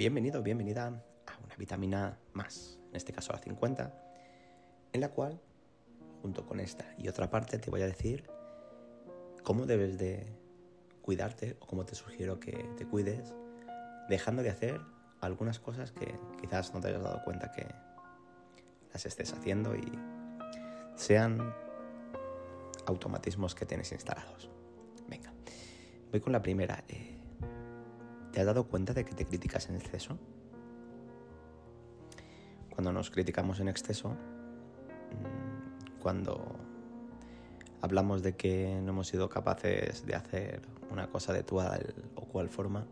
Bienvenido, bienvenida a una vitamina más, en este caso la 50, en la cual, junto con esta y otra parte, te voy a decir cómo debes de cuidarte o cómo te sugiero que te cuides, dejando de hacer algunas cosas que quizás no te hayas dado cuenta que las estés haciendo y sean automatismos que tienes instalados. Venga, voy con la primera. Eh, ¿Te has dado cuenta de que te criticas en exceso? Cuando nos criticamos en exceso, mm, cuando hablamos de que no hemos sido capaces de hacer una cosa de tal o cual forma,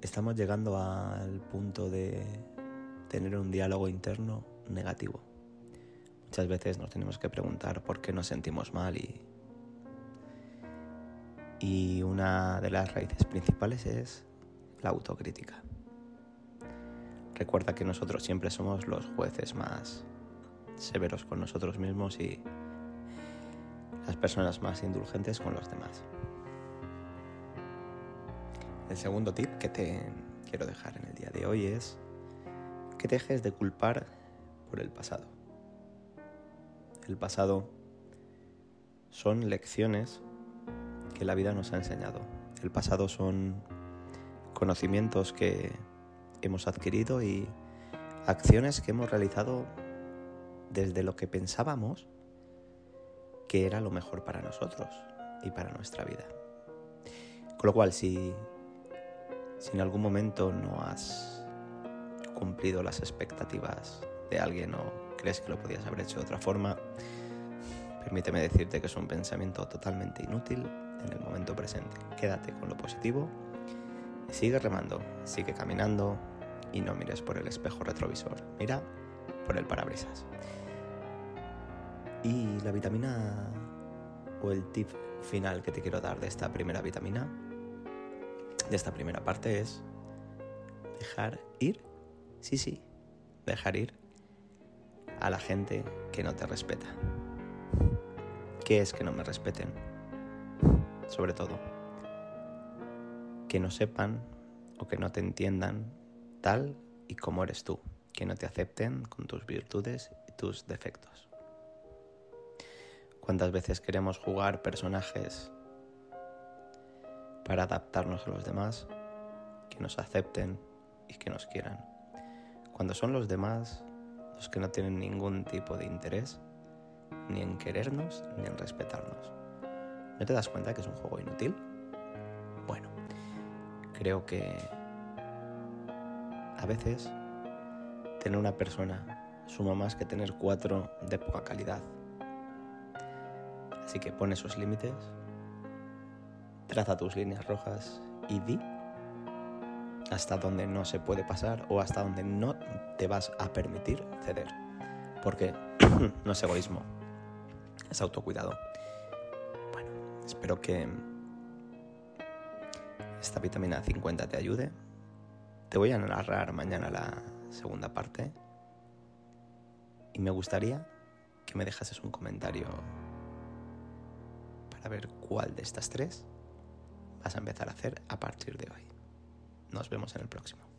estamos llegando al punto de tener un diálogo interno negativo. Muchas veces nos tenemos que preguntar por qué nos sentimos mal y y una de las raíces principales es la autocrítica. Recuerda que nosotros siempre somos los jueces más severos con nosotros mismos y las personas más indulgentes con los demás. El segundo tip que te quiero dejar en el día de hoy es que dejes de culpar por el pasado. El pasado son lecciones que la vida nos ha enseñado. El pasado son conocimientos que hemos adquirido y acciones que hemos realizado desde lo que pensábamos que era lo mejor para nosotros y para nuestra vida. Con lo cual, si, si en algún momento no has cumplido las expectativas de alguien o crees que lo podías haber hecho de otra forma, permíteme decirte que es un pensamiento totalmente inútil en el momento presente. Quédate con lo positivo sigue remando, sigue caminando y no mires por el espejo retrovisor, mira por el parabrisas. Y la vitamina o el tip final que te quiero dar de esta primera vitamina, de esta primera parte es dejar ir, sí, sí, dejar ir a la gente que no te respeta. ¿Qué es que no me respeten? Sobre todo. Que no sepan o que no te entiendan tal y como eres tú, que no te acepten con tus virtudes y tus defectos. ¿Cuántas veces queremos jugar personajes para adaptarnos a los demás, que nos acepten y que nos quieran? Cuando son los demás los que no tienen ningún tipo de interés ni en querernos ni en respetarnos. ¿No te das cuenta que es un juego inútil? Bueno, creo que a veces tener una persona suma más que tener cuatro de poca calidad. Así que pone sus límites, traza tus líneas rojas y di hasta donde no se puede pasar o hasta donde no te vas a permitir ceder. Porque no es egoísmo, es autocuidado. Espero que esta vitamina 50 te ayude. Te voy a narrar mañana la segunda parte. Y me gustaría que me dejases un comentario para ver cuál de estas tres vas a empezar a hacer a partir de hoy. Nos vemos en el próximo.